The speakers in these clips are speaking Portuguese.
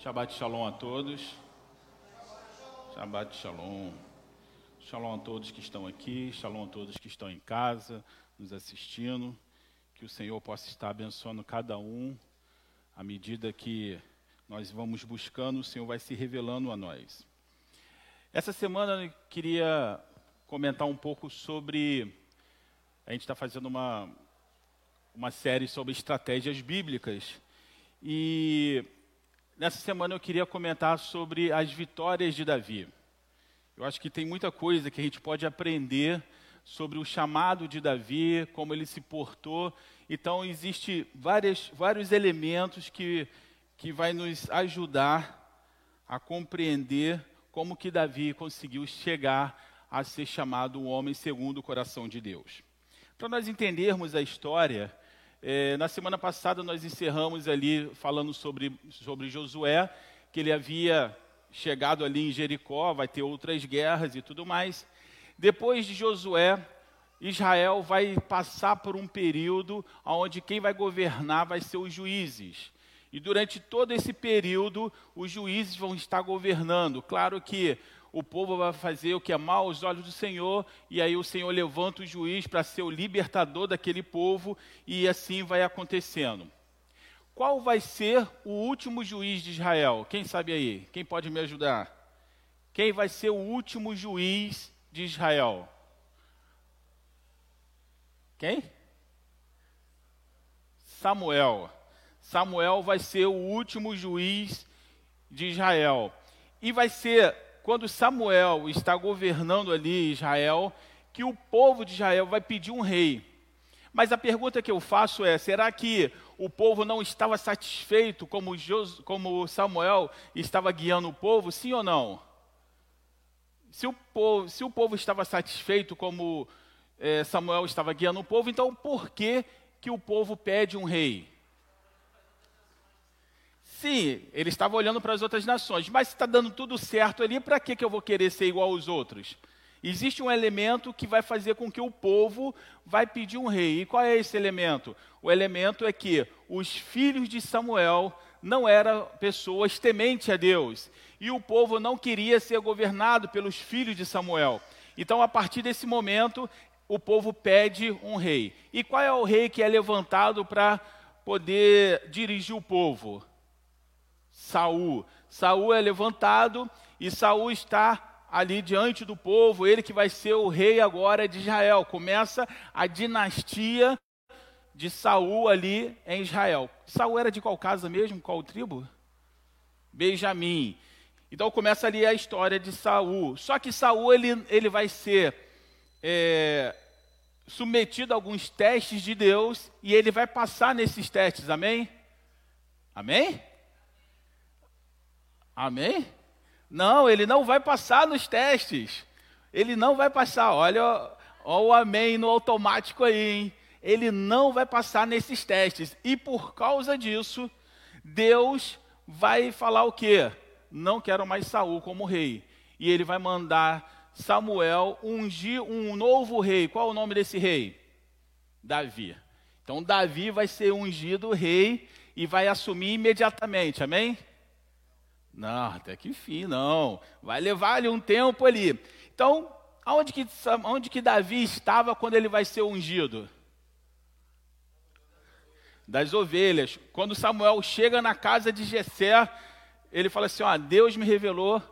Shabbat Shalom a todos. Shabbat Shalom. Shalom a todos que estão aqui, Shalom a todos que estão em casa, nos assistindo. Que o Senhor possa estar abençoando cada um à medida que nós vamos buscando, o Senhor vai se revelando a nós. Essa semana eu queria comentar um pouco sobre. A gente está fazendo uma, uma série sobre estratégias bíblicas. E nessa semana eu queria comentar sobre as vitórias de Davi. Eu acho que tem muita coisa que a gente pode aprender sobre o chamado de Davi, como ele se portou. Então, existe vários elementos que, que vai nos ajudar a compreender como que Davi conseguiu chegar a ser chamado um homem segundo o coração de Deus. Para nós entendermos a história, é, na semana passada nós encerramos ali falando sobre, sobre Josué, que ele havia chegado ali em Jericó, vai ter outras guerras e tudo mais. Depois de Josué, Israel vai passar por um período onde quem vai governar vai ser os juízes. E durante todo esse período, os juízes vão estar governando. Claro que o povo vai fazer o que é mal aos olhos do Senhor, e aí o Senhor levanta o juiz para ser o libertador daquele povo, e assim vai acontecendo. Qual vai ser o último juiz de Israel? Quem sabe aí? Quem pode me ajudar? Quem vai ser o último juiz de Israel? Quem? Samuel. Samuel vai ser o último juiz de Israel. E vai ser quando Samuel está governando ali Israel, que o povo de Israel vai pedir um rei. Mas a pergunta que eu faço é: será que o povo não estava satisfeito como, Jos, como Samuel estava guiando o povo? Sim ou não? Se o povo, se o povo estava satisfeito como é, Samuel estava guiando o povo, então por que, que o povo pede um rei? Sim, ele estava olhando para as outras nações, mas se está dando tudo certo ali, para que, que eu vou querer ser igual aos outros? Existe um elemento que vai fazer com que o povo vai pedir um rei. E qual é esse elemento? O elemento é que os filhos de Samuel não eram pessoas tementes a Deus. E o povo não queria ser governado pelos filhos de Samuel. Então, a partir desse momento, o povo pede um rei. E qual é o rei que é levantado para poder dirigir o povo? Saul. Saul é levantado e Saul está ali diante do povo, ele que vai ser o rei agora de Israel. Começa a dinastia de Saul ali em Israel. Saul era de qual casa mesmo? Qual tribo? Benjamim. Então começa ali a história de Saul. Só que Saul ele, ele vai ser é, submetido a alguns testes de Deus e ele vai passar nesses testes. Amém? Amém? Amém? Não, ele não vai passar nos testes. Ele não vai passar. Olha, o amém no automático aí, hein? Ele não vai passar nesses testes. E por causa disso, Deus vai falar o quê? Não quero mais Saul como rei. E ele vai mandar Samuel ungir um novo rei. Qual é o nome desse rei? Davi. Então Davi vai ser ungido rei e vai assumir imediatamente. Amém? Não, até que fim, não. Vai levar ali um tempo ali. Então, aonde que, aonde que Davi estava quando ele vai ser ungido? Das ovelhas. Quando Samuel chega na casa de Jessé, ele fala assim: ó, Deus me revelou.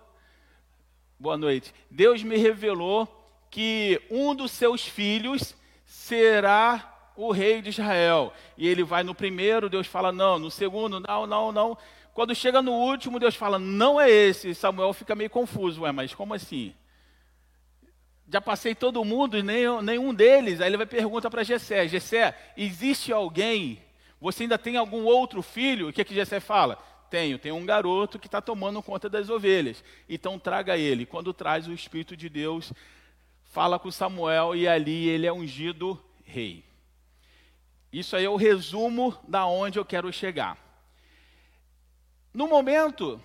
Boa noite. Deus me revelou que um dos seus filhos será o rei de Israel. E ele vai no primeiro, Deus fala não, no segundo, não, não, não. Quando chega no último, Deus fala, não é esse. Samuel fica meio confuso, ué, mas como assim? Já passei todo mundo e nem, nenhum deles. Aí ele vai perguntar para Jessé, Jessé, existe alguém? Você ainda tem algum outro filho? O que, é que Jessé fala? Tenho, tem um garoto que está tomando conta das ovelhas. Então traga ele. Quando traz o Espírito de Deus, fala com Samuel e ali ele é ungido rei. Isso aí é o resumo da onde eu quero chegar. No momento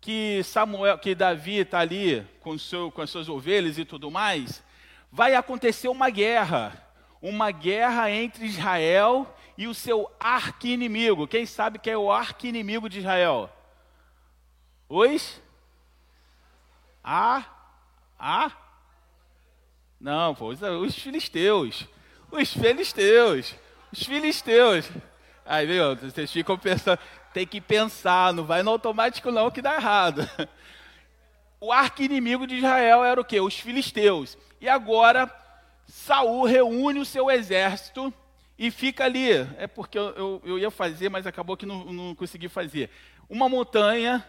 que Samuel, que Davi está ali com, seu, com as suas ovelhas e tudo mais, vai acontecer uma guerra, uma guerra entre Israel e o seu arqui-inimigo. Quem sabe que é o arqui-inimigo de Israel? Os? A? A? Não, pô, os filisteus. Os filisteus. Os filisteus. Aí, viu, vocês ficam pensando, tem que pensar, não vai no automático não que dá errado. O arqui-inimigo de Israel era o quê? Os filisteus. E agora, Saul reúne o seu exército e fica ali. É porque eu, eu, eu ia fazer, mas acabou que não, não consegui fazer. Uma montanha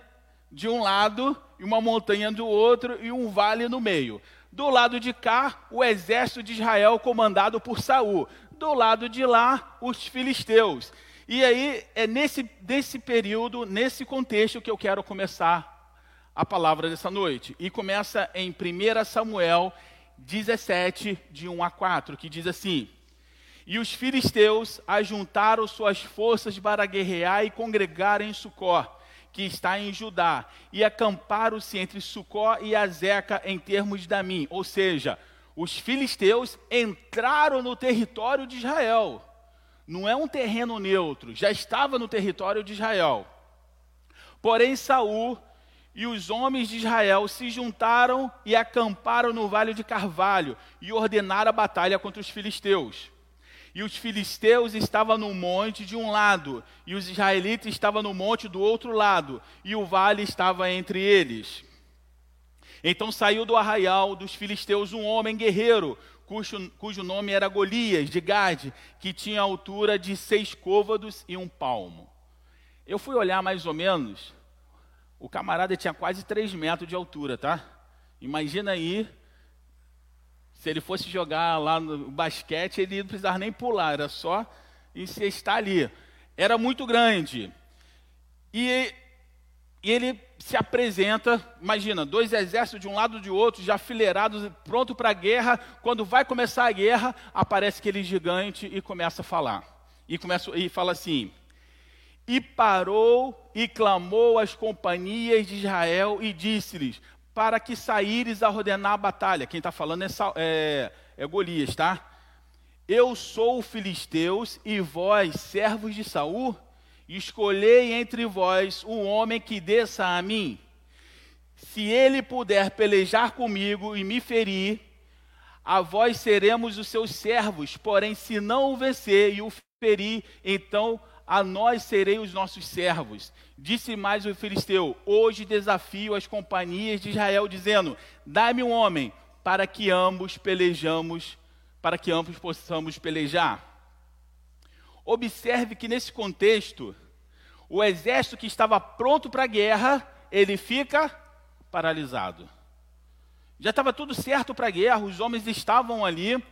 de um lado e uma montanha do outro e um vale no meio. Do lado de cá, o exército de Israel comandado por Saul. Do lado de lá, os filisteus. E aí é nesse, nesse período, nesse contexto que eu quero começar a palavra dessa noite. E começa em 1 Samuel 17, de 1 a 4, que diz assim: E os filisteus ajuntaram suas forças para guerrear e congregar em Sucó que está em Judá, e acamparam-se entre Sucó e Azeca em termos de Damim. Ou seja, os filisteus entraram no território de Israel. Não é um terreno neutro, já estava no território de Israel. Porém, Saul e os homens de Israel se juntaram e acamparam no vale de Carvalho e ordenaram a batalha contra os filisteus. E os filisteus estavam no monte de um lado, e os israelitas estavam no monte do outro lado, e o vale estava entre eles. Então saiu do arraial dos filisteus um homem guerreiro, cujo, cujo nome era Golias, de Gade, que tinha altura de seis côvados e um palmo. Eu fui olhar mais ou menos, o camarada tinha quase três metros de altura, tá? Imagina aí se ele fosse jogar lá no basquete, ele não precisava nem pular, era só encestar ali. Era muito grande. E, e ele se apresenta, imagina, dois exércitos de um lado e de outro, já fileirados, pronto para a guerra. Quando vai começar a guerra, aparece aquele gigante e começa a falar. E, começa, e fala assim: E parou e clamou às companhias de Israel e disse-lhes: para que saíres a ordenar a batalha. Quem está falando é, é, é Golias, tá? Eu sou filisteus e vós, servos de Saul, escolhei entre vós um homem que desça a mim. Se ele puder pelejar comigo e me ferir, a vós seremos os seus servos. Porém, se não o vencer e o ferir, então a nós serei os nossos servos. Disse mais o filisteu: Hoje desafio as companhias de Israel, dizendo: Dá-me um homem, para que ambos pelejamos, para que ambos possamos pelejar. Observe que nesse contexto, o exército que estava pronto para a guerra, ele fica paralisado. Já estava tudo certo para a guerra, os homens estavam ali.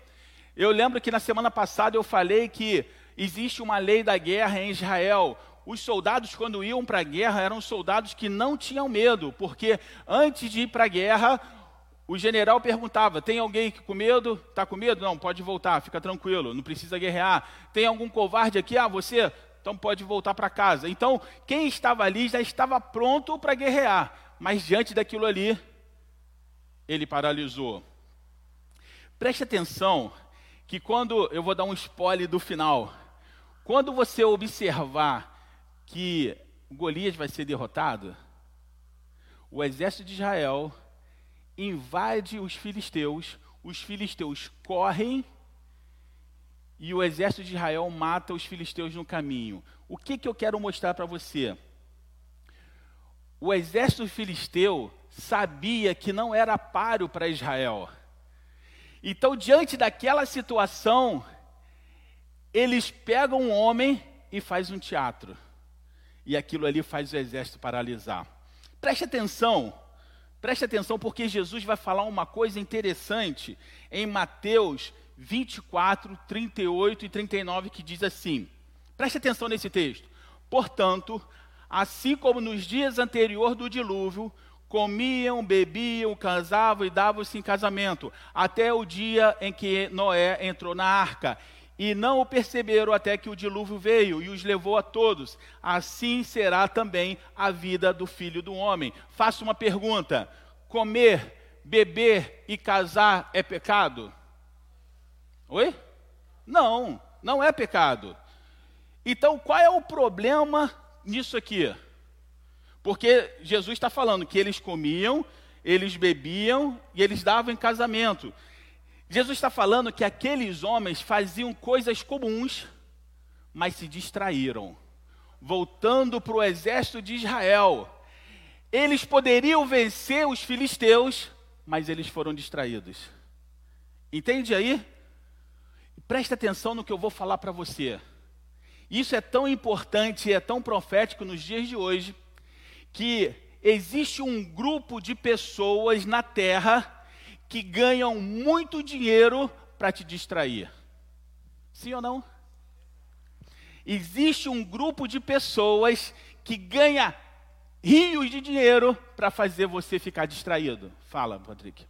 Eu lembro que na semana passada eu falei que existe uma lei da guerra em Israel. Os soldados, quando iam para a guerra, eram soldados que não tinham medo, porque antes de ir para a guerra, o general perguntava: tem alguém com medo? Está com medo? Não, pode voltar, fica tranquilo, não precisa guerrear. Tem algum covarde aqui? Ah, você? Então pode voltar para casa. Então, quem estava ali já estava pronto para guerrear, mas diante daquilo ali, ele paralisou. Preste atenção que quando eu vou dar um spoiler do final, quando você observar que Golias vai ser derrotado, o exército de Israel invade os filisteus, os filisteus correm e o exército de Israel mata os filisteus no caminho. O que, que eu quero mostrar para você? O exército filisteu sabia que não era páreo para Israel. Então, diante daquela situação, eles pegam um homem e faz um teatro. E aquilo ali faz o exército paralisar. Preste atenção, preste atenção, porque Jesus vai falar uma coisa interessante em Mateus 24, 38 e 39, que diz assim: preste atenção nesse texto. Portanto, assim como nos dias anteriores do dilúvio, comiam, bebiam, casavam e davam-se em casamento, até o dia em que Noé entrou na arca e não o perceberam até que o dilúvio veio e os levou a todos. Assim será também a vida do filho do homem. Faço uma pergunta: comer, beber e casar é pecado? Oi? Não, não é pecado. Então qual é o problema nisso aqui? Porque Jesus está falando que eles comiam, eles bebiam e eles davam em casamento. Jesus está falando que aqueles homens faziam coisas comuns, mas se distraíram. Voltando para o exército de Israel, eles poderiam vencer os filisteus, mas eles foram distraídos. Entende aí? Presta atenção no que eu vou falar para você. Isso é tão importante e é tão profético nos dias de hoje, que existe um grupo de pessoas na terra que ganham muito dinheiro para te distrair. Sim ou não? Existe um grupo de pessoas que ganha rios de dinheiro para fazer você ficar distraído. Fala, Patrick.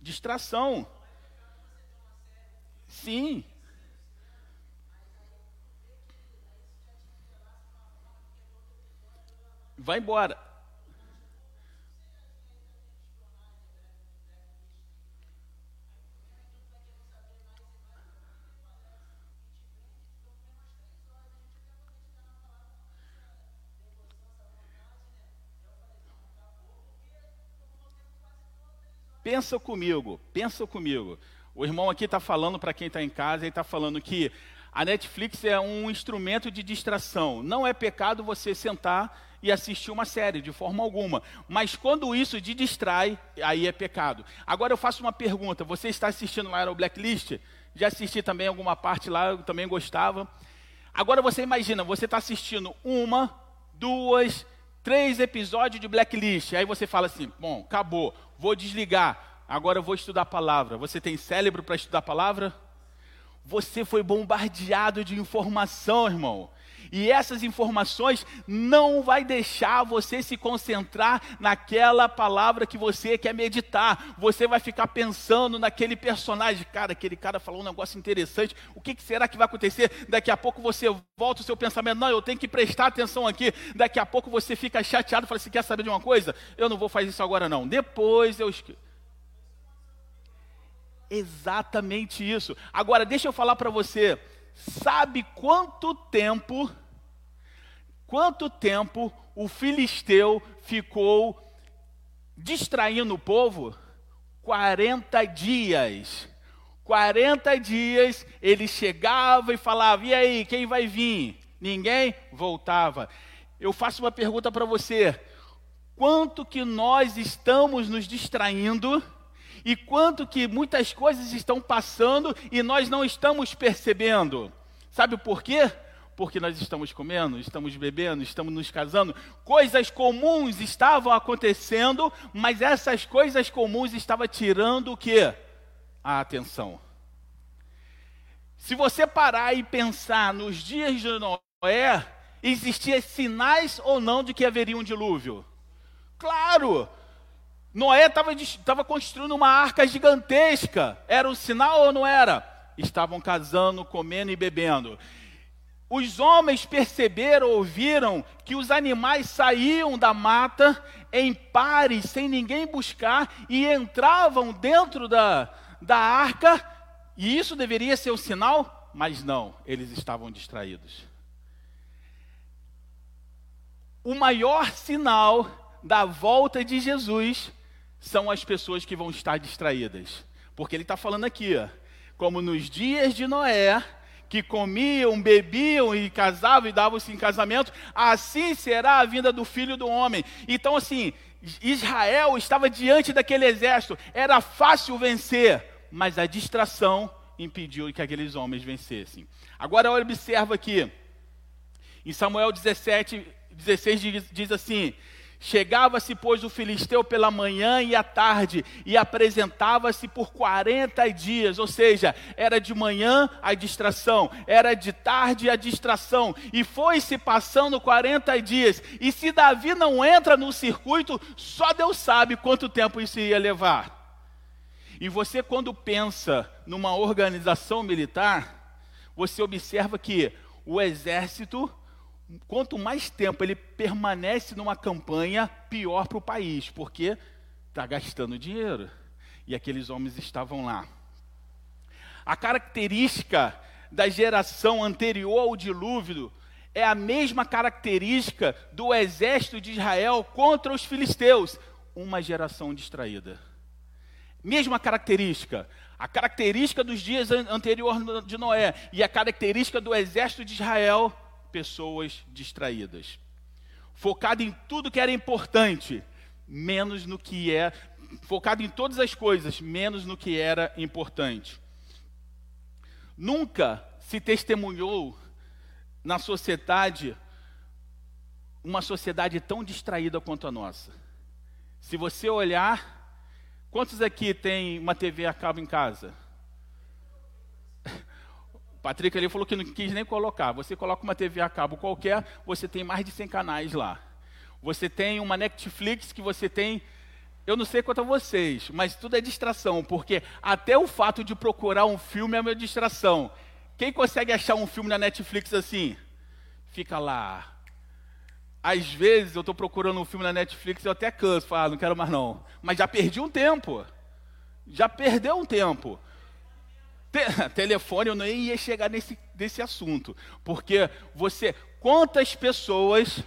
Distração. Sim. Vai embora. Pensa comigo, pensa comigo. O irmão aqui está falando para quem está em casa, ele está falando que a Netflix é um instrumento de distração. Não é pecado você sentar e assistir uma série, de forma alguma. Mas quando isso te distrai, aí é pecado. Agora eu faço uma pergunta: você está assistindo lá no Blacklist? Já assisti também alguma parte lá, eu também gostava. Agora você imagina, você está assistindo uma, duas, três episódios de Blacklist. Aí você fala assim: bom, acabou, vou desligar. Agora eu vou estudar a palavra. Você tem cérebro para estudar a palavra? Você foi bombardeado de informação, irmão. E essas informações não vai deixar você se concentrar naquela palavra que você quer meditar. Você vai ficar pensando naquele personagem. Cara, aquele cara falou um negócio interessante. O que, será que vai acontecer? Daqui a pouco você volta o seu pensamento. Não, eu tenho que prestar atenção aqui. Daqui a pouco você fica chateado fala assim: quer saber de uma coisa? Eu não vou fazer isso agora, não. Depois eu Exatamente isso. Agora, deixa eu falar para você. Sabe quanto tempo, quanto tempo o filisteu ficou distraindo o povo? 40 dias. 40 dias ele chegava e falava: E aí, quem vai vir? Ninguém voltava. Eu faço uma pergunta para você: quanto que nós estamos nos distraindo? E quanto que muitas coisas estão passando e nós não estamos percebendo. Sabe por quê? Porque nós estamos comendo, estamos bebendo, estamos nos casando. Coisas comuns estavam acontecendo, mas essas coisas comuns estavam tirando o quê? A atenção. Se você parar e pensar nos dias de Noé, existiam sinais ou não de que haveria um dilúvio? Claro, Noé estava construindo uma arca gigantesca. Era um sinal ou não era? Estavam casando, comendo e bebendo. Os homens perceberam, ouviram que os animais saíam da mata em pares, sem ninguém buscar, e entravam dentro da, da arca, e isso deveria ser um sinal, mas não, eles estavam distraídos. O maior sinal da volta de Jesus são as pessoas que vão estar distraídas. Porque ele está falando aqui, ó, como nos dias de Noé, que comiam, bebiam e casavam e davam-se em casamento, assim será a vinda do filho do homem. Então, assim, Israel estava diante daquele exército, era fácil vencer, mas a distração impediu que aqueles homens vencessem. Agora, observa aqui, em Samuel 17, 16 diz, diz assim: Chegava-se, pois, o filisteu pela manhã e à tarde, e apresentava-se por 40 dias, ou seja, era de manhã a distração, era de tarde a distração, e foi-se passando 40 dias. E se Davi não entra no circuito, só Deus sabe quanto tempo isso ia levar. E você, quando pensa numa organização militar, você observa que o exército quanto mais tempo ele permanece numa campanha, pior para o país, porque está gastando dinheiro. E aqueles homens estavam lá. A característica da geração anterior ao dilúvio é a mesma característica do exército de Israel contra os filisteus, uma geração distraída. Mesma característica. A característica dos dias anteriores de Noé e a característica do exército de Israel, pessoas distraídas. Focado em tudo que era importante, menos no que é, focado em todas as coisas, menos no que era importante. Nunca se testemunhou na sociedade uma sociedade tão distraída quanto a nossa. Se você olhar Quantos aqui tem uma TV a cabo em casa? Patrick ali falou que não quis nem colocar. Você coloca uma TV a cabo qualquer, você tem mais de 100 canais lá. Você tem uma Netflix que você tem. Eu não sei quanto a vocês, mas tudo é distração, porque até o fato de procurar um filme é uma distração. Quem consegue achar um filme na Netflix assim? Fica lá, às vezes eu estou procurando um filme na Netflix e eu até canso, falo, ah, não quero mais não. Mas já perdi um tempo. Já perdeu um tempo. Te telefone eu nem ia chegar nesse, nesse assunto. Porque você, quantas pessoas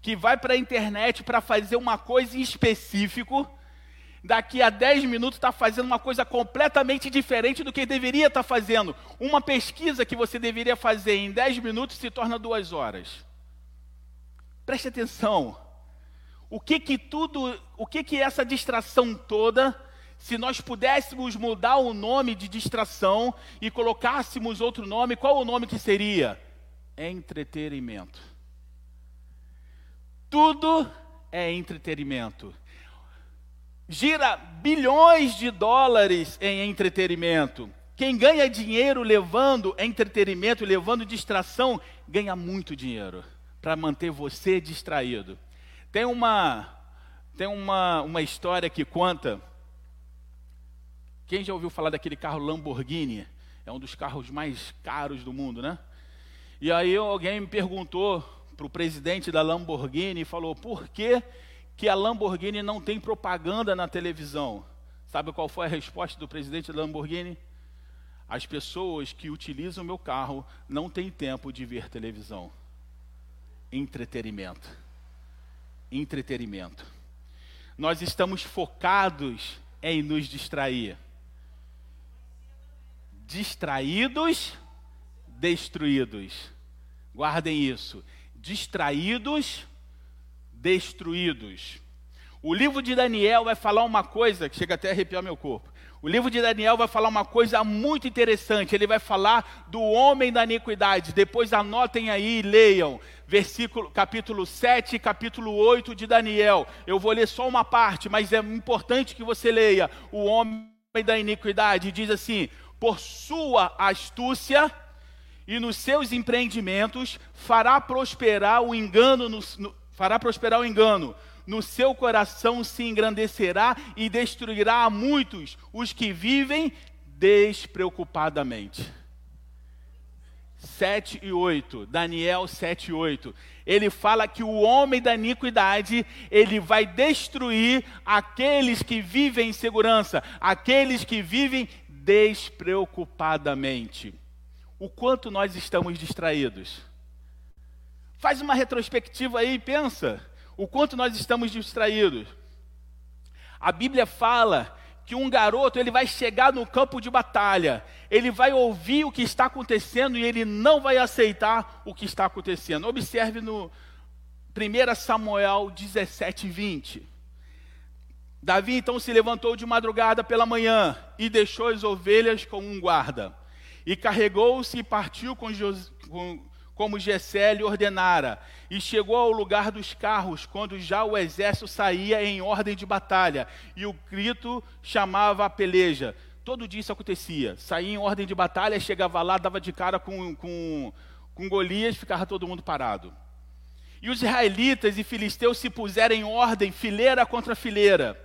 que vai para a internet para fazer uma coisa em específico, daqui a 10 minutos está fazendo uma coisa completamente diferente do que deveria estar tá fazendo. Uma pesquisa que você deveria fazer em 10 minutos se torna duas horas. Preste atenção. O que que tudo, o que que essa distração toda, se nós pudéssemos mudar o nome de distração e colocássemos outro nome, qual o nome que seria? Entretenimento. Tudo é entretenimento. Gira bilhões de dólares em entretenimento. Quem ganha dinheiro levando entretenimento, levando distração, ganha muito dinheiro para manter você distraído. Tem uma tem uma, uma história que conta. Quem já ouviu falar daquele carro Lamborghini? É um dos carros mais caros do mundo, né? E aí alguém me perguntou para o presidente da Lamborghini e falou: por que, que a Lamborghini não tem propaganda na televisão? Sabe qual foi a resposta do presidente da Lamborghini? As pessoas que utilizam meu carro não têm tempo de ver televisão entretenimento. Entretenimento. Nós estamos focados em nos distrair. Distraídos, destruídos. Guardem isso. Distraídos, destruídos. O livro de Daniel vai falar uma coisa que chega até a arrepiar meu corpo. O livro de Daniel vai falar uma coisa muito interessante. Ele vai falar do homem da iniquidade. Depois anotem aí e leiam. Versículo, capítulo 7 e capítulo 8 de Daniel. Eu vou ler só uma parte, mas é importante que você leia. O homem da iniquidade diz assim: por sua astúcia e nos seus empreendimentos fará prosperar o engano, no, no, fará prosperar o engano no seu coração se engrandecerá e destruirá a muitos os que vivem despreocupadamente. 7 e 8, Daniel 7 e 8. Ele fala que o homem da iniquidade, ele vai destruir aqueles que vivem em segurança, aqueles que vivem despreocupadamente. O quanto nós estamos distraídos. Faz uma retrospectiva aí e pensa o quanto nós estamos distraídos. A Bíblia fala que um garoto ele vai chegar no campo de batalha, ele vai ouvir o que está acontecendo e ele não vai aceitar o que está acontecendo. Observe no 1 Samuel 17, 20. Davi então se levantou de madrugada pela manhã e deixou as ovelhas com um guarda. E carregou-se e partiu com, Jos, com como Gessé lhe ordenara, e chegou ao lugar dos carros, quando já o exército saía em ordem de batalha, e o grito chamava a peleja. Todo dia isso acontecia. Saía em ordem de batalha, chegava lá, dava de cara com, com, com Golias, ficava todo mundo parado. E os israelitas e filisteus se puseram em ordem, fileira contra fileira.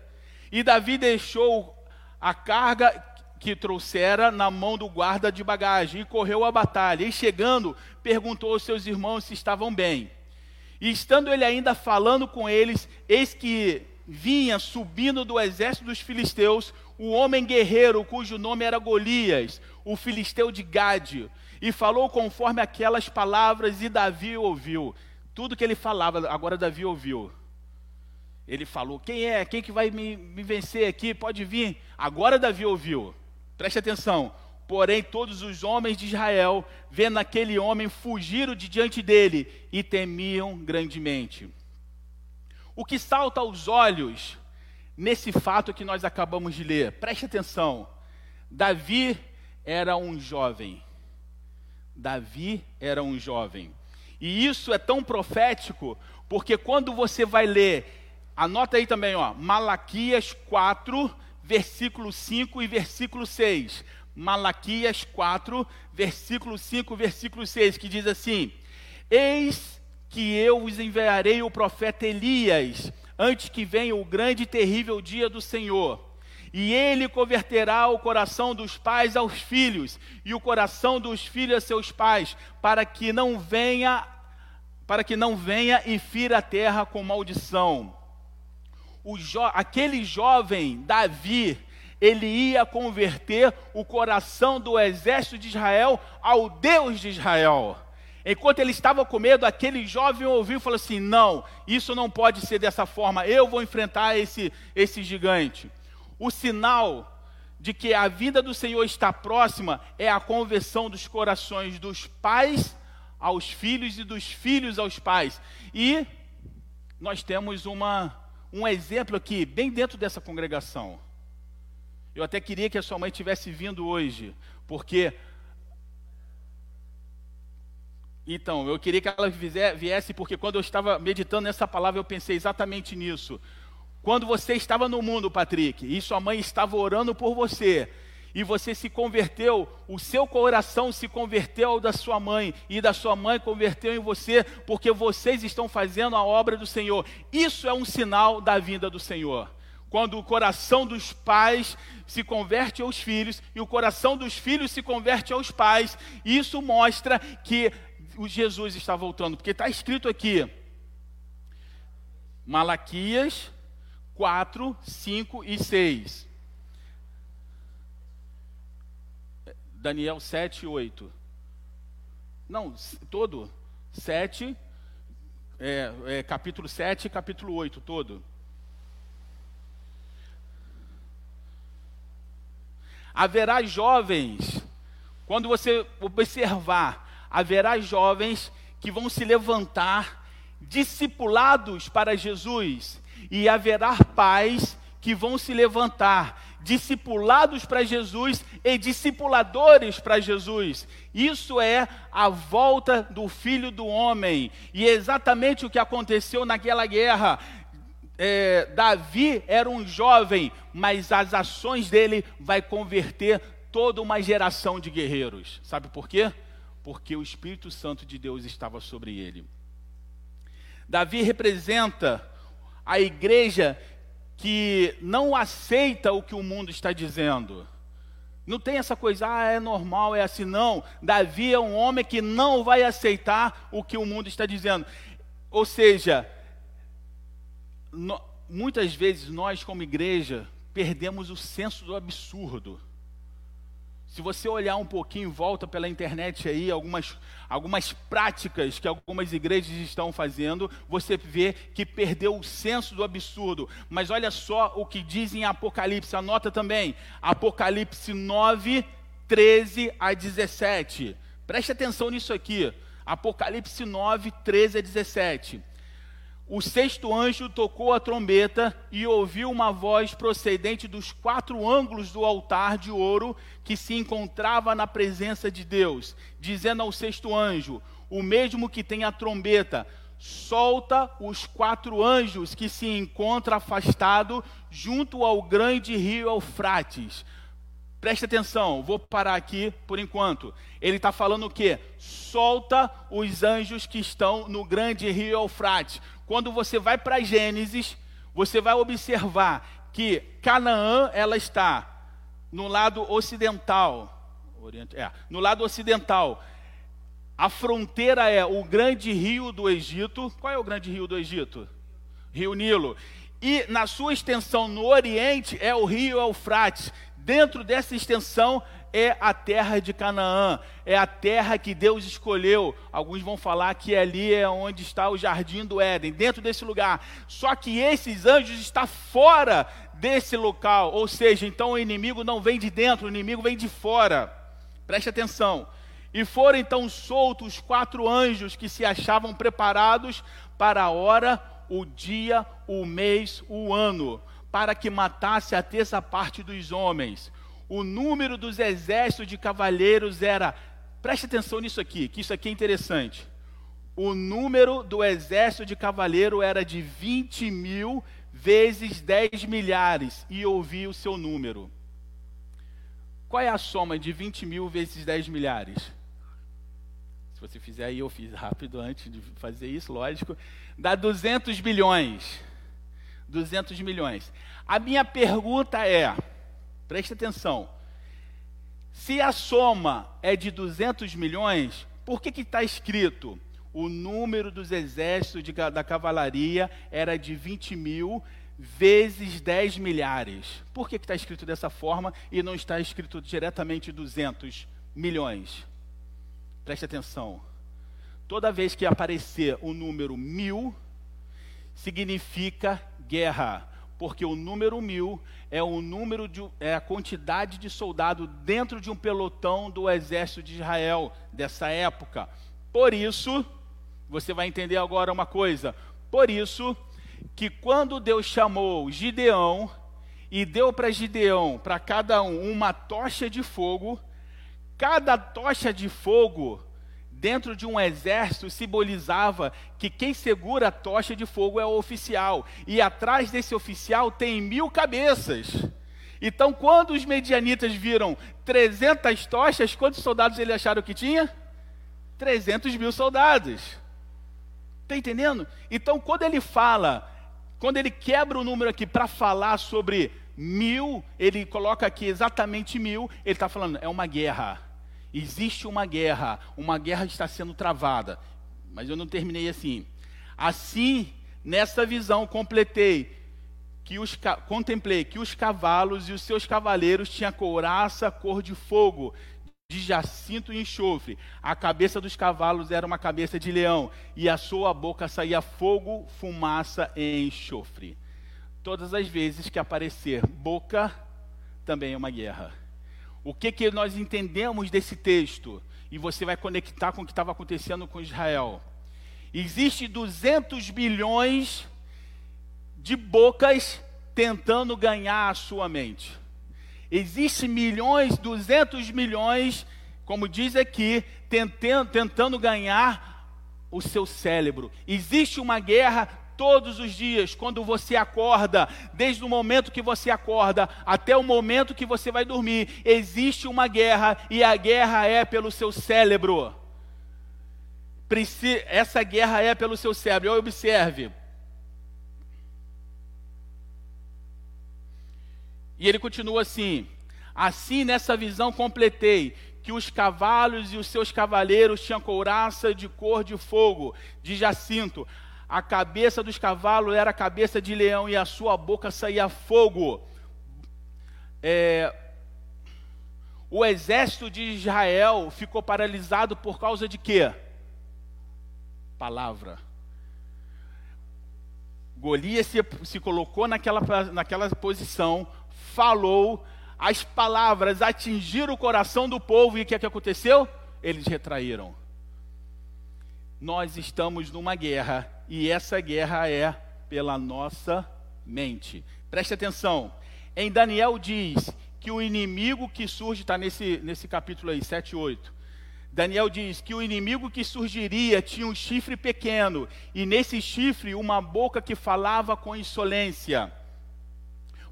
E Davi deixou a carga que trouxera na mão do guarda de bagagem e correu à batalha. E chegando, perguntou aos seus irmãos se estavam bem. E estando ele ainda falando com eles, eis que vinha subindo do exército dos filisteus o homem guerreiro cujo nome era Golias, o filisteu de Gade, e falou conforme aquelas palavras, e Davi ouviu. Tudo que ele falava, agora Davi ouviu. Ele falou: Quem é? Quem que vai me, me vencer aqui? Pode vir. Agora Davi ouviu. Preste atenção. Porém, todos os homens de Israel, vendo aquele homem, fugiram de diante dele e temiam grandemente. O que salta aos olhos nesse fato que nós acabamos de ler, preste atenção. Davi era um jovem. Davi era um jovem. E isso é tão profético, porque quando você vai ler Anota aí também, ó, Malaquias 4, versículo 5 e versículo 6. Malaquias 4, versículo 5, versículo 6, que diz assim: Eis que eu vos enviarei o profeta Elias, antes que venha o grande e terrível dia do Senhor. E ele converterá o coração dos pais aos filhos, e o coração dos filhos a seus pais, para que não venha, para que não venha e fira a terra com maldição jo aquele jovem Davi, ele ia converter o coração do exército de Israel ao Deus de Israel. Enquanto ele estava com medo, aquele jovem ouviu e falou assim: Não, isso não pode ser dessa forma, eu vou enfrentar esse, esse gigante. O sinal de que a vida do Senhor está próxima é a conversão dos corações dos pais aos filhos e dos filhos aos pais. E nós temos uma um exemplo aqui, bem dentro dessa congregação. Eu até queria que a sua mãe tivesse vindo hoje, porque. Então, eu queria que ela viesse, porque quando eu estava meditando nessa palavra, eu pensei exatamente nisso. Quando você estava no mundo, Patrick, e sua mãe estava orando por você, e você se converteu, o seu coração se converteu ao da sua mãe, e da sua mãe converteu em você, porque vocês estão fazendo a obra do Senhor. Isso é um sinal da vinda do Senhor. Quando o coração dos pais se converte aos filhos e o coração dos filhos se converte aos pais, isso mostra que o Jesus está voltando, porque está escrito aqui, Malaquias 4, 5 e 6. Daniel 7, 8. Não, todo. 7, é, é, capítulo 7 e capítulo 8, todo. Haverá jovens, quando você observar, haverá jovens que vão se levantar discipulados para Jesus, e haverá pais que vão se levantar discipulados para Jesus e discipuladores para Jesus. Isso é a volta do Filho do Homem. E é exatamente o que aconteceu naquela guerra. É, Davi era um jovem, mas as ações dele vai converter toda uma geração de guerreiros. Sabe por quê? Porque o Espírito Santo de Deus estava sobre ele. Davi representa a igreja que não aceita o que o mundo está dizendo. Não tem essa coisa, ah, é normal, é assim. Não. Davi é um homem que não vai aceitar o que o mundo está dizendo. Ou seja, no, muitas vezes nós, como igreja, perdemos o senso do absurdo. Se você olhar um pouquinho, volta pela internet aí, algumas, algumas práticas que algumas igrejas estão fazendo, você vê que perdeu o senso do absurdo. Mas olha só o que diz em Apocalipse, anota também, Apocalipse 9, 13 a 17. Preste atenção nisso aqui. Apocalipse 9, 13 a 17 o sexto anjo tocou a trombeta e ouviu uma voz procedente dos quatro ângulos do altar de ouro que se encontrava na presença de Deus, dizendo ao sexto anjo, o mesmo que tem a trombeta, solta os quatro anjos que se encontram afastados junto ao grande rio Eufrates. Preste atenção, vou parar aqui por enquanto. Ele está falando o quê? Solta os anjos que estão no grande rio Eufrates quando você vai para Gênesis, você vai observar que Canaã ela está no lado ocidental, é, no lado ocidental. A fronteira é o grande rio do Egito. Qual é o grande rio do Egito? Rio Nilo. e na sua extensão no oriente é o rio Eufrates. Dentro dessa extensão é a terra de Canaã, é a terra que Deus escolheu. Alguns vão falar que ali é onde está o jardim do Éden, dentro desse lugar. Só que esses anjos estão fora desse local, ou seja, então o inimigo não vem de dentro, o inimigo vem de fora. Preste atenção. E foram então soltos quatro anjos que se achavam preparados para a hora, o dia, o mês, o ano, para que matasse a terça parte dos homens o número dos exércitos de cavaleiros era. Preste atenção nisso aqui, que isso aqui é interessante. O número do exército de cavaleiro era de 20 mil vezes 10 milhares, e ouvi o seu número. Qual é a soma de 20 mil vezes 10 milhares? Se você fizer aí, eu fiz rápido antes de fazer isso, lógico. Dá 200 bilhões. 200 milhões. A minha pergunta é Preste atenção. Se a soma é de 200 milhões, por que está escrito o número dos exércitos de, da cavalaria era de 20 mil vezes 10 milhares? Por que está escrito dessa forma e não está escrito diretamente 200 milhões? Preste atenção. Toda vez que aparecer o número mil, significa guerra porque o número mil é o número de, é a quantidade de soldado dentro de um pelotão do exército de Israel dessa época. Por isso, você vai entender agora uma coisa. Por isso que quando Deus chamou Gideão e deu para Gideão, para cada um, uma tocha de fogo, cada tocha de fogo dentro de um exército simbolizava que quem segura a tocha de fogo é o oficial, e atrás desse oficial tem mil cabeças. Então, quando os medianitas viram 300 tochas, quantos soldados eles acharam que tinha? 300 mil soldados. Está entendendo? Então, quando ele fala, quando ele quebra o número aqui para falar sobre mil, ele coloca aqui exatamente mil, ele está falando, é uma guerra. Existe uma guerra, uma guerra está sendo travada. Mas eu não terminei assim. Assim, nessa visão, completei que os contemplei que os cavalos e os seus cavaleiros tinham couraça cor de fogo, de jacinto e enxofre. A cabeça dos cavalos era uma cabeça de leão, e a sua boca saía fogo, fumaça e enxofre. Todas as vezes que aparecer boca, também é uma guerra. O que, que nós entendemos desse texto? E você vai conectar com o que estava acontecendo com Israel. Existe 200 bilhões de bocas tentando ganhar a sua mente. Existe milhões, 200 milhões, como diz aqui, tentando, tentando ganhar o seu cérebro. Existe uma guerra todos os dias, quando você acorda, desde o momento que você acorda até o momento que você vai dormir, existe uma guerra e a guerra é pelo seu cérebro. Essa guerra é pelo seu cérebro. Observe. E ele continua assim: Assim nessa visão completei que os cavalos e os seus cavaleiros tinham couraça de cor de fogo, de jacinto a cabeça dos cavalos era a cabeça de leão e a sua boca saía fogo. É, o exército de Israel ficou paralisado por causa de quê? Palavra. Golias se, se colocou naquela, naquela posição, falou, as palavras atingiram o coração do povo e o que, é que aconteceu? Eles retraíram. Nós estamos numa guerra e essa guerra é pela nossa mente. Preste atenção. Em Daniel diz que o inimigo que surge, está nesse, nesse capítulo aí, 7 e 8. Daniel diz que o inimigo que surgiria tinha um chifre pequeno, e nesse chifre uma boca que falava com insolência.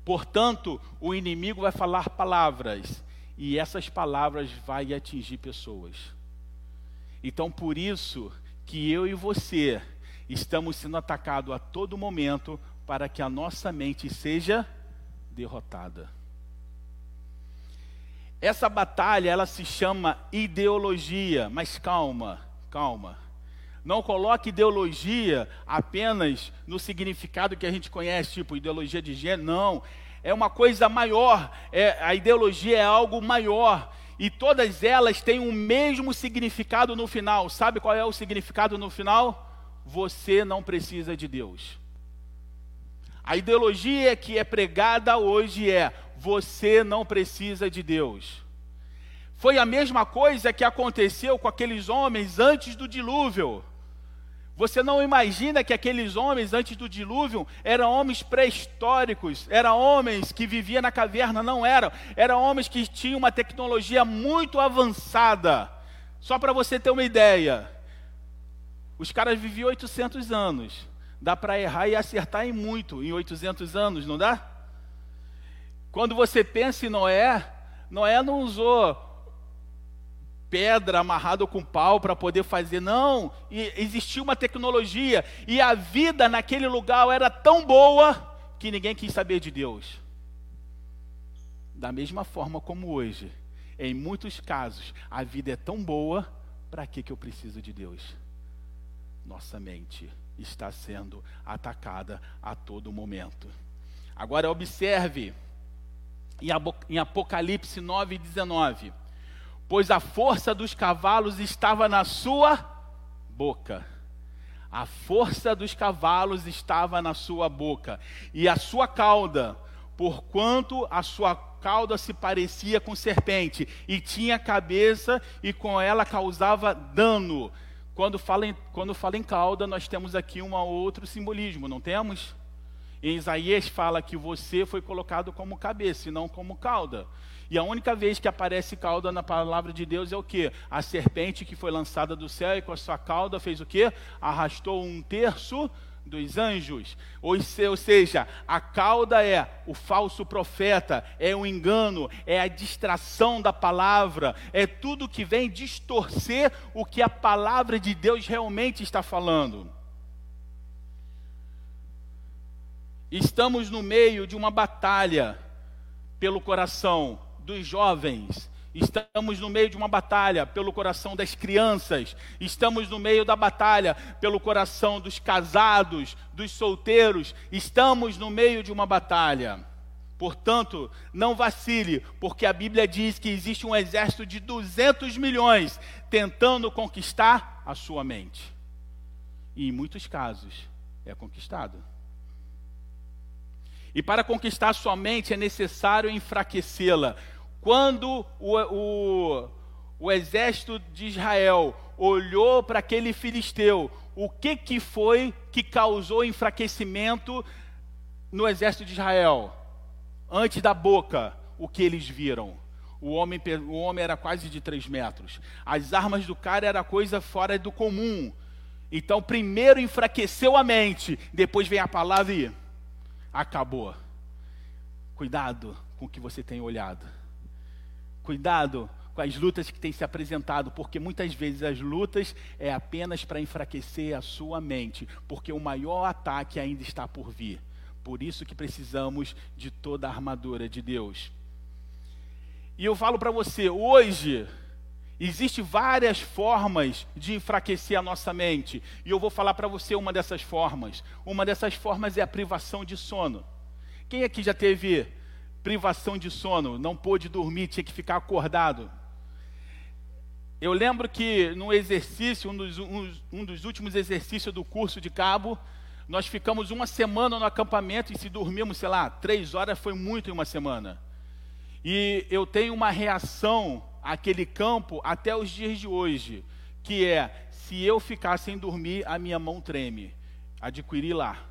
Portanto, o inimigo vai falar palavras, e essas palavras vai atingir pessoas. Então, por isso que eu e você estamos sendo atacados a todo momento para que a nossa mente seja derrotada. Essa batalha, ela se chama ideologia, mas calma, calma. Não coloque ideologia apenas no significado que a gente conhece, tipo ideologia de gênero. Não. É uma coisa maior. É, a ideologia é algo maior. E todas elas têm o mesmo significado no final. Sabe qual é o significado no final? Você não precisa de Deus. A ideologia que é pregada hoje é: você não precisa de Deus. Foi a mesma coisa que aconteceu com aqueles homens antes do dilúvio. Você não imagina que aqueles homens antes do dilúvio eram homens pré-históricos, eram homens que viviam na caverna, não eram. Eram homens que tinham uma tecnologia muito avançada. Só para você ter uma ideia, os caras viviam 800 anos. Dá para errar e acertar em muito em 800 anos, não dá? Quando você pensa em Noé, Noé não usou pedra amarrada com pau para poder fazer. Não, e existia uma tecnologia e a vida naquele lugar era tão boa que ninguém quis saber de Deus. Da mesma forma como hoje, em muitos casos, a vida é tão boa, para que que eu preciso de Deus? Nossa mente está sendo atacada a todo momento. Agora observe em Apocalipse 9, 19 pois a força dos cavalos estava na sua boca. A força dos cavalos estava na sua boca, e a sua cauda, porquanto a sua cauda se parecia com serpente, e tinha cabeça, e com ela causava dano. Quando fala em, quando fala em cauda, nós temos aqui um outro simbolismo, não temos? Em Isaías fala que você foi colocado como cabeça e não como cauda. E a única vez que aparece cauda na palavra de Deus é o que? A serpente que foi lançada do céu e com a sua cauda fez o que? Arrastou um terço dos anjos. Ou, seja, a cauda é o falso profeta, é o engano, é a distração da palavra, é tudo que vem distorcer o que a palavra de Deus realmente está falando. Estamos no meio de uma batalha pelo coração dos jovens, estamos no meio de uma batalha pelo coração das crianças, estamos no meio da batalha pelo coração dos casados, dos solteiros, estamos no meio de uma batalha. Portanto, não vacile, porque a Bíblia diz que existe um exército de 200 milhões tentando conquistar a sua mente. E em muitos casos é conquistado. E para conquistar a sua mente é necessário enfraquecê-la. Quando o, o, o exército de Israel olhou para aquele filisteu, o que, que foi que causou enfraquecimento no exército de Israel? Antes da boca, o que eles viram? O homem, o homem era quase de 3 metros. As armas do cara era coisa fora do comum. Então, primeiro enfraqueceu a mente, depois vem a palavra e acabou. Cuidado com o que você tem olhado. Cuidado com as lutas que têm se apresentado, porque muitas vezes as lutas é apenas para enfraquecer a sua mente, porque o maior ataque ainda está por vir. Por isso que precisamos de toda a armadura de Deus. E eu falo para você, hoje Existem várias formas de enfraquecer a nossa mente. E eu vou falar para você uma dessas formas. Uma dessas formas é a privação de sono. Quem aqui já teve privação de sono, não pôde dormir, tinha que ficar acordado. Eu lembro que no exercício, um dos, um, um dos últimos exercícios do curso de cabo, nós ficamos uma semana no acampamento e se dormimos, sei lá, três horas foi muito em uma semana. E eu tenho uma reação àquele campo até os dias de hoje, que é, se eu ficar sem dormir, a minha mão treme. Adquiri lá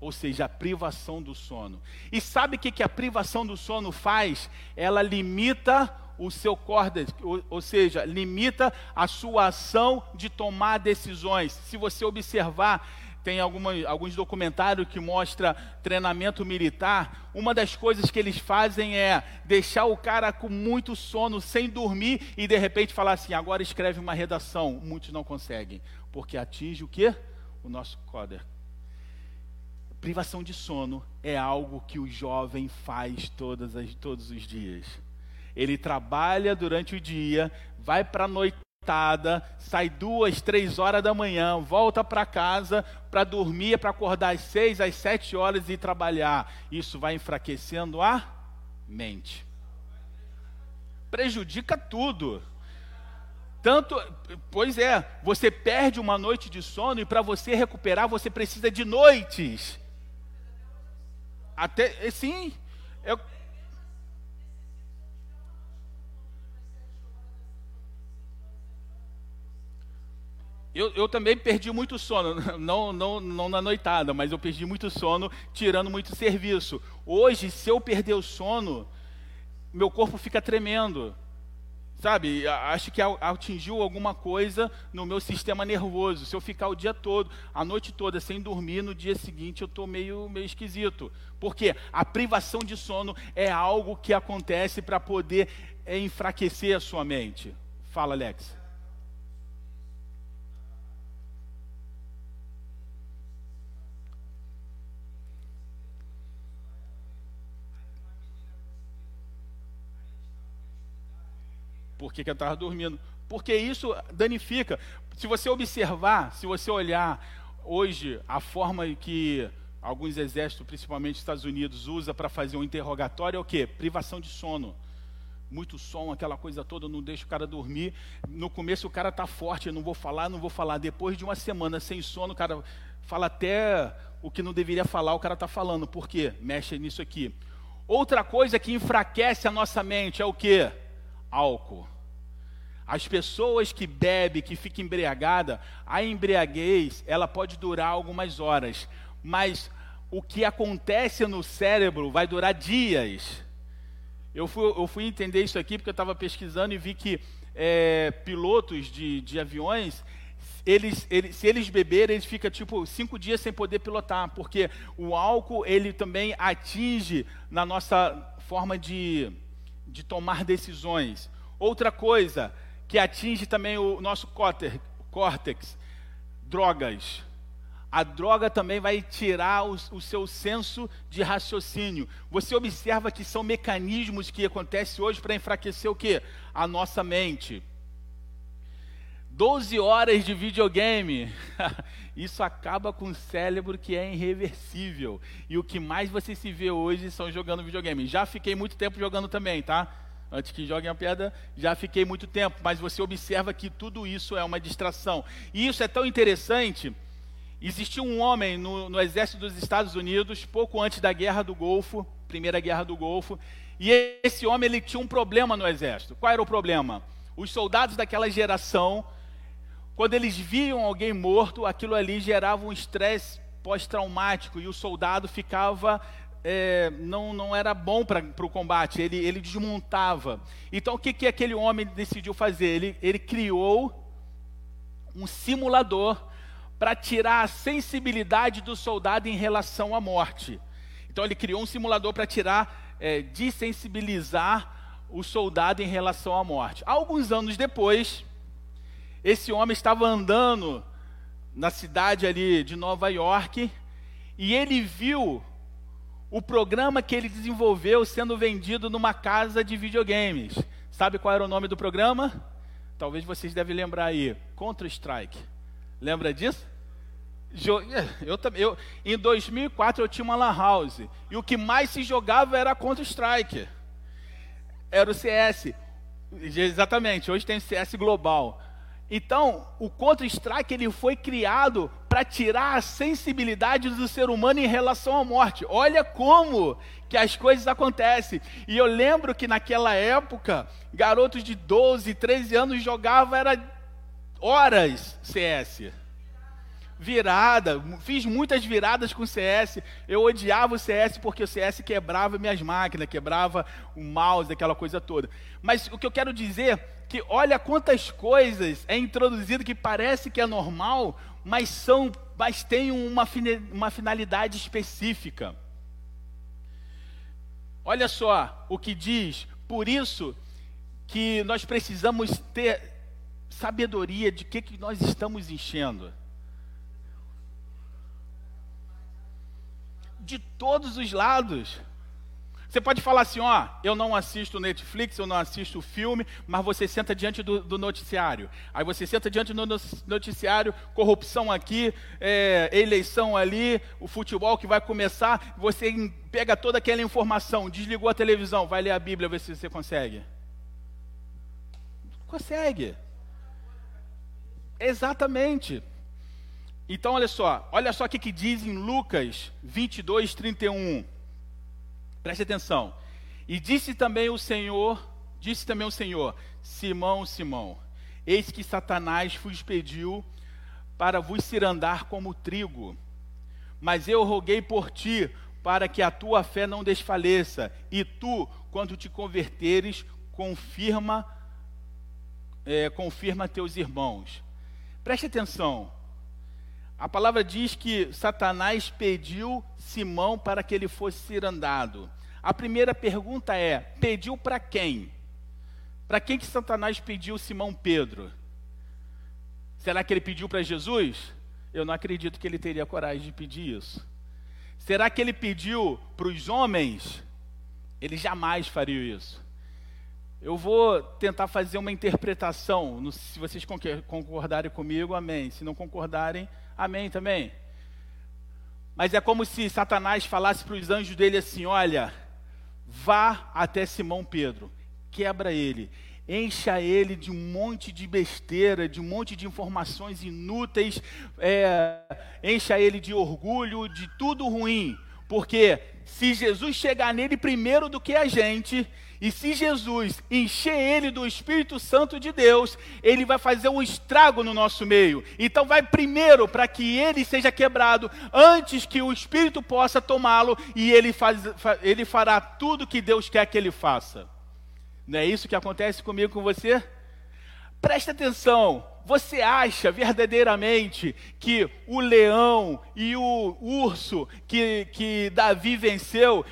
ou seja, a privação do sono. E sabe o que, que a privação do sono faz? Ela limita o seu córtex, ou, seja, limita a sua ação de tomar decisões. Se você observar, tem alguma, alguns documentários que mostra treinamento militar. Uma das coisas que eles fazem é deixar o cara com muito sono, sem dormir, e de repente falar assim: agora escreve uma redação. Muitos não conseguem, porque atinge o que? O nosso córtex privação de sono é algo que o jovem faz todas as, todos os dias. Ele trabalha durante o dia, vai para a noitada, sai duas, três horas da manhã, volta para casa para dormir, para acordar às seis, às sete horas e trabalhar. Isso vai enfraquecendo a mente. Prejudica tudo. Tanto, pois é, você perde uma noite de sono e para você recuperar você precisa de noites. Até, sim, eu, Eu, eu, também perdi muito sono, não, não, não na noitada, mas eu perdi muito sono tirando muito serviço. Hoje, se eu perder o sono, meu corpo fica tremendo. Sabe, acho que atingiu alguma coisa no meu sistema nervoso. Se eu ficar o dia todo, a noite toda sem dormir, no dia seguinte eu estou meio, meio esquisito. Porque a privação de sono é algo que acontece para poder enfraquecer a sua mente. Fala, Alex. Por que, que eu estava dormindo? Porque isso danifica. Se você observar, se você olhar hoje a forma que alguns exércitos, principalmente Estados Unidos, usa para fazer um interrogatório é o quê? Privação de sono. Muito som, aquela coisa toda, não deixa o cara dormir. No começo o cara tá forte, eu não vou falar, não vou falar. Depois de uma semana sem sono, o cara fala até o que não deveria falar, o cara tá falando. Por quê? Mexe nisso aqui. Outra coisa que enfraquece a nossa mente é o quê? álcool. As pessoas que bebem, que ficam embriagadas, a embriaguez, ela pode durar algumas horas, mas o que acontece no cérebro vai durar dias. Eu fui, eu fui entender isso aqui porque eu estava pesquisando e vi que é, pilotos de, de aviões, eles, eles, se eles beberem, eles ficam tipo cinco dias sem poder pilotar, porque o álcool ele também atinge na nossa forma de de tomar decisões. Outra coisa que atinge também o nosso córtex, drogas. A droga também vai tirar o, o, seu senso de raciocínio. Você observa que são mecanismos que acontecem hoje para enfraquecer o que? A nossa mente. 12 horas de videogame. Isso acaba com o cérebro que é irreversível. E o que mais você se vê hoje são jogando videogame. Já fiquei muito tempo jogando também, tá? Antes que joguem a pedra, já fiquei muito tempo. Mas você observa que tudo isso é uma distração. E isso é tão interessante. Existiu um homem no, no exército dos Estados Unidos, pouco antes da Guerra do Golfo, Primeira Guerra do Golfo. E esse homem ele tinha um problema no exército. Qual era o problema? Os soldados daquela geração quando eles viam alguém morto, aquilo ali gerava um estresse pós-traumático e o soldado ficava é, não, não era bom para o combate, ele, ele desmontava. Então o que, que aquele homem decidiu fazer? Ele, ele criou um simulador para tirar a sensibilidade do soldado em relação à morte. Então ele criou um simulador para tirar, é, desensibilizar o soldado em relação à morte. Alguns anos depois, esse homem estava andando na cidade ali de Nova York e ele viu o programa que ele desenvolveu sendo vendido numa casa de videogames. Sabe qual era o nome do programa? Talvez vocês devem lembrar aí. Counter Strike. Lembra disso? Eu, eu, eu, em 2004 eu tinha uma lan house e o que mais se jogava era Counter Strike. Era o CS. Exatamente. Hoje tem o CS global. Então, o Counter-Strike ele foi criado para tirar a sensibilidade do ser humano em relação à morte. Olha como que as coisas acontecem. E eu lembro que naquela época, garotos de 12, 13 anos jogavam era horas CS virada, fiz muitas viradas com CS. Eu odiava o CS porque o CS quebrava minhas máquinas, quebrava o mouse, aquela coisa toda. Mas o que eu quero dizer que olha quantas coisas é introduzido que parece que é normal, mas são, mas tem uma, uma finalidade específica. Olha só o que diz, por isso que nós precisamos ter sabedoria de que, que nós estamos enchendo. de todos os lados. Você pode falar assim, ó, eu não assisto Netflix, eu não assisto filme, mas você senta diante do, do noticiário. Aí você senta diante do noticiário, corrupção aqui, é, eleição ali, o futebol que vai começar, você pega toda aquela informação, desligou a televisão, vai ler a Bíblia, ver se você consegue. Consegue. Exatamente. Então, olha só, olha só o que, que diz em Lucas 22, 31. Preste atenção. E disse também o Senhor, disse também o Senhor, Simão, Simão, eis que Satanás vos pediu para vos cirandar como trigo. Mas eu roguei por ti, para que a tua fé não desfaleça, e tu, quando te converteres, confirma, é, confirma teus irmãos. Preste atenção. A palavra diz que Satanás pediu Simão para que ele fosse cirandado. A primeira pergunta é: pediu para quem? Para quem que Satanás pediu Simão Pedro? Será que ele pediu para Jesus? Eu não acredito que ele teria coragem de pedir isso. Será que ele pediu para os homens? Ele jamais faria isso. Eu vou tentar fazer uma interpretação. Se vocês concordarem comigo, amém. Se não concordarem, Amém também? Mas é como se Satanás falasse para os anjos dele assim: olha, vá até Simão Pedro, quebra ele, encha ele de um monte de besteira, de um monte de informações inúteis, é, encha ele de orgulho, de tudo ruim, porque se Jesus chegar nele primeiro do que a gente, e se Jesus encher ele do Espírito Santo de Deus, ele vai fazer um estrago no nosso meio. Então, vai primeiro para que ele seja quebrado, antes que o Espírito possa tomá-lo e ele, faz, ele fará tudo que Deus quer que ele faça. Não é isso que acontece comigo com você? Preste atenção. Você acha verdadeiramente que o leão e o urso que, que Davi venceu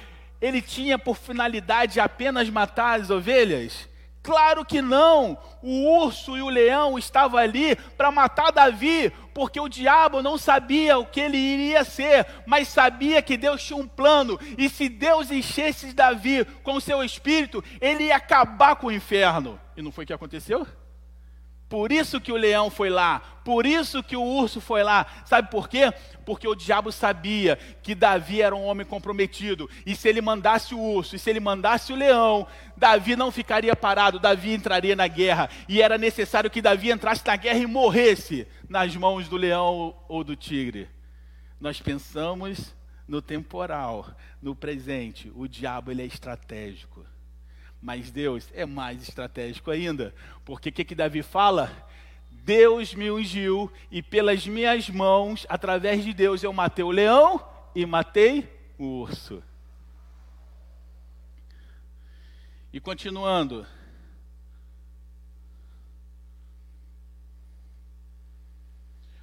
ele tinha por finalidade apenas matar as ovelhas? Claro que não. O urso e o leão estavam ali para matar Davi, porque o diabo não sabia o que ele iria ser, mas sabia que Deus tinha um plano, e se Deus enchesse Davi com o seu espírito, ele ia acabar com o inferno. E não foi o que aconteceu? Por isso que o leão foi lá, por isso que o urso foi lá. Sabe por quê? Porque o diabo sabia que Davi era um homem comprometido. E se ele mandasse o urso, e se ele mandasse o leão, Davi não ficaria parado, Davi entraria na guerra. E era necessário que Davi entrasse na guerra e morresse nas mãos do leão ou do tigre. Nós pensamos no temporal, no presente. O diabo ele é estratégico. Mas Deus é mais estratégico ainda. Porque o que, que Davi fala? Deus me ungiu e pelas minhas mãos, através de Deus, eu matei o leão e matei o urso. E continuando.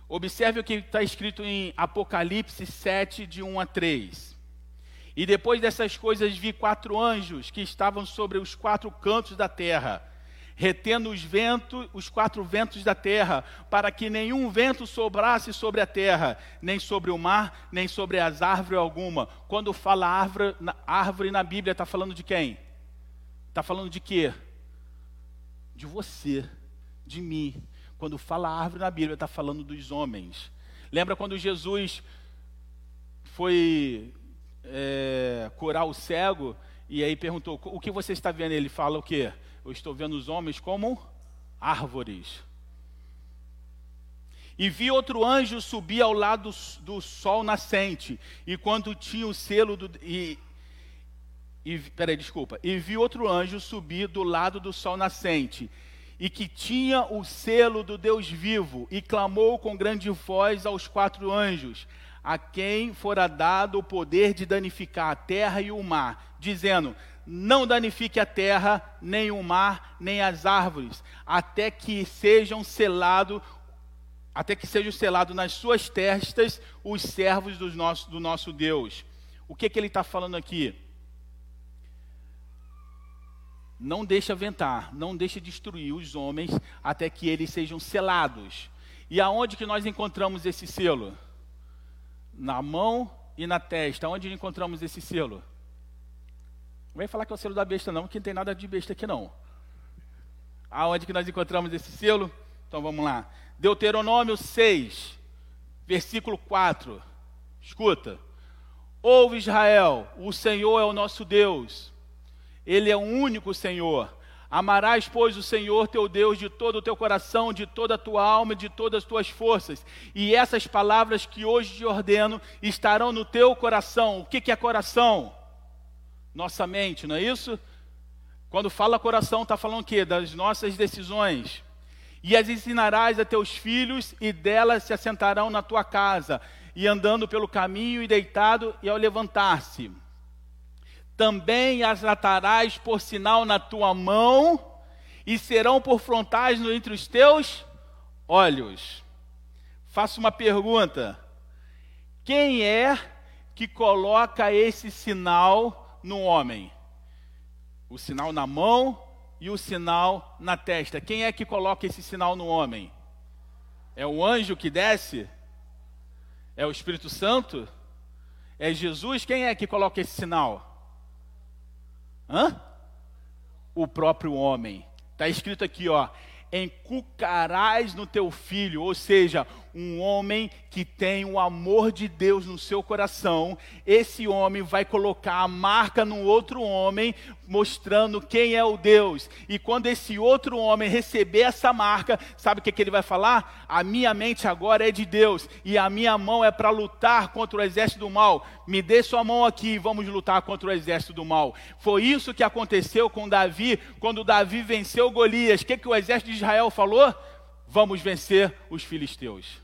Observe o que está escrito em Apocalipse 7, de 1 a 3. E depois dessas coisas vi quatro anjos que estavam sobre os quatro cantos da terra, retendo os ventos, os quatro ventos da terra, para que nenhum vento sobrasse sobre a terra, nem sobre o mar, nem sobre as árvores alguma. Quando fala árvore, árvore na Bíblia, está falando de quem? Está falando de quê? De você, de mim. Quando fala árvore na Bíblia, está falando dos homens. Lembra quando Jesus foi é, curar o cego, e aí perguntou: O que você está vendo? Ele fala o quê? Eu estou vendo os homens como árvores. E vi outro anjo subir ao lado do sol nascente, e quando tinha o selo do. E, e, peraí, desculpa. E vi outro anjo subir do lado do sol nascente, e que tinha o selo do Deus vivo, e clamou com grande voz aos quatro anjos: a quem fora dado o poder de danificar a terra e o mar, dizendo: Não danifique a terra, nem o mar, nem as árvores, até que sejam selados, até que sejam selados nas suas testas os servos do nosso, do nosso Deus. O que, que ele está falando aqui? Não deixa aventar, não deixa destruir os homens até que eles sejam selados. E aonde que nós encontramos esse selo? Na mão e na testa. Onde encontramos esse selo? Não vai falar que é o selo da besta, não, porque não tem nada de besta aqui, não. Aonde que nós encontramos esse selo? Então vamos lá. Deuteronômio 6, versículo 4. Escuta. Ouve Israel, o Senhor é o nosso Deus. Ele é o único Senhor. Amarás, pois, o Senhor teu Deus de todo o teu coração, de toda a tua alma, de todas as tuas forças. E essas palavras que hoje te ordeno estarão no teu coração. O que, que é coração? Nossa mente, não é isso? Quando fala coração, está falando o quê? Das nossas decisões. E as ensinarás a teus filhos, e delas se assentarão na tua casa, e andando pelo caminho, e deitado, e ao levantar-se também as atarás por sinal na tua mão e serão por frontais entre os teus olhos. Faço uma pergunta: quem é que coloca esse sinal no homem? O sinal na mão e o sinal na testa. Quem é que coloca esse sinal no homem? É o anjo que desce? É o Espírito Santo? É Jesus? Quem é que coloca esse sinal? Hã? O próprio homem. Está escrito aqui, ó. Encucarás no teu filho, ou seja, um homem que tem o amor de Deus no seu coração, esse homem vai colocar a marca no outro homem, mostrando quem é o Deus. E quando esse outro homem receber essa marca, sabe o que, que ele vai falar? A minha mente agora é de Deus, e a minha mão é para lutar contra o exército do mal. Me dê sua mão aqui e vamos lutar contra o exército do mal. Foi isso que aconteceu com Davi, quando Davi venceu Golias. O que, que o exército de Israel falou? Vamos vencer os filisteus.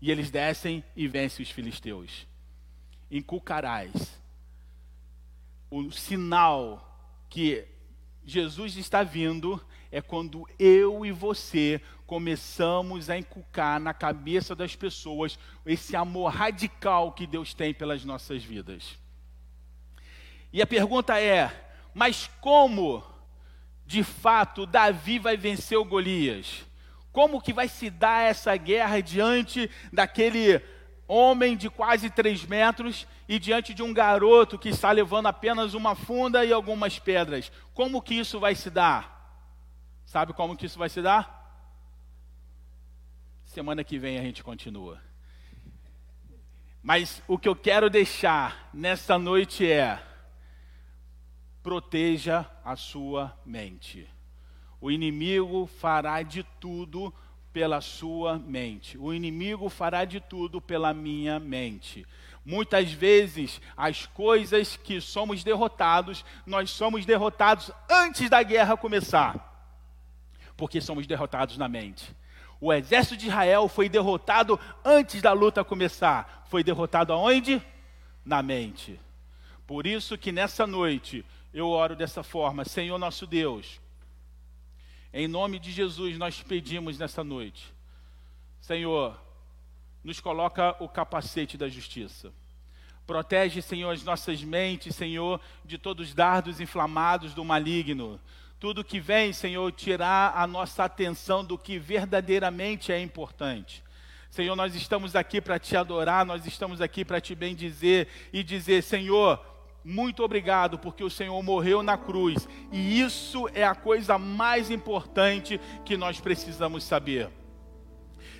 E eles descem e vencem os filisteus. Inculcarás. O sinal que Jesus está vindo é quando eu e você começamos a inculcar na cabeça das pessoas esse amor radical que Deus tem pelas nossas vidas. E a pergunta é: mas como de fato Davi vai vencer o Golias? Como que vai se dar essa guerra diante daquele homem de quase três metros e diante de um garoto que está levando apenas uma funda e algumas pedras? Como que isso vai se dar? Sabe como que isso vai se dar? Semana que vem a gente continua. Mas o que eu quero deixar nessa noite é: proteja a sua mente. O inimigo fará de tudo pela sua mente. O inimigo fará de tudo pela minha mente. Muitas vezes, as coisas que somos derrotados, nós somos derrotados antes da guerra começar, porque somos derrotados na mente. O exército de Israel foi derrotado antes da luta começar. Foi derrotado aonde? Na mente. Por isso que nessa noite eu oro dessa forma: Senhor nosso Deus, em nome de Jesus, nós pedimos nessa noite, Senhor, nos coloca o capacete da justiça. Protege, Senhor, as nossas mentes, Senhor, de todos os dardos inflamados do maligno. Tudo que vem, Senhor, tirar a nossa atenção do que verdadeiramente é importante. Senhor, nós estamos aqui para te adorar, nós estamos aqui para te bendizer e dizer, Senhor, muito obrigado, porque o Senhor morreu na cruz, e isso é a coisa mais importante que nós precisamos saber.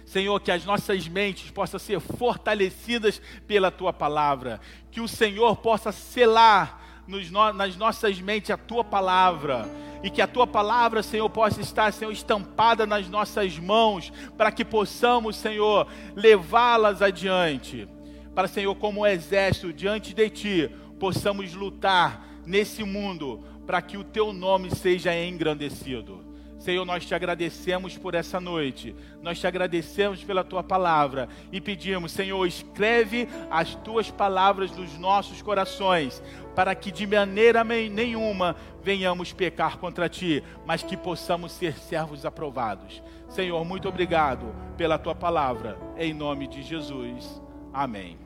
Senhor, que as nossas mentes possam ser fortalecidas pela tua palavra, que o Senhor possa selar nos, nas nossas mentes a tua palavra, e que a tua palavra, Senhor, possa estar, Senhor, estampada nas nossas mãos, para que possamos, Senhor, levá-las adiante. Para, Senhor, como um exército diante de ti, possamos lutar nesse mundo para que o teu nome seja engrandecido. Senhor, nós te agradecemos por essa noite, nós te agradecemos pela tua palavra e pedimos, Senhor, escreve as tuas palavras nos nossos corações, para que de maneira nenhuma venhamos pecar contra ti, mas que possamos ser servos aprovados. Senhor, muito obrigado pela tua palavra, em nome de Jesus. Amém.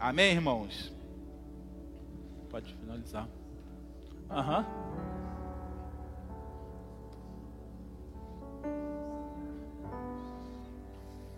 Amém, irmãos? senza. Uh huh.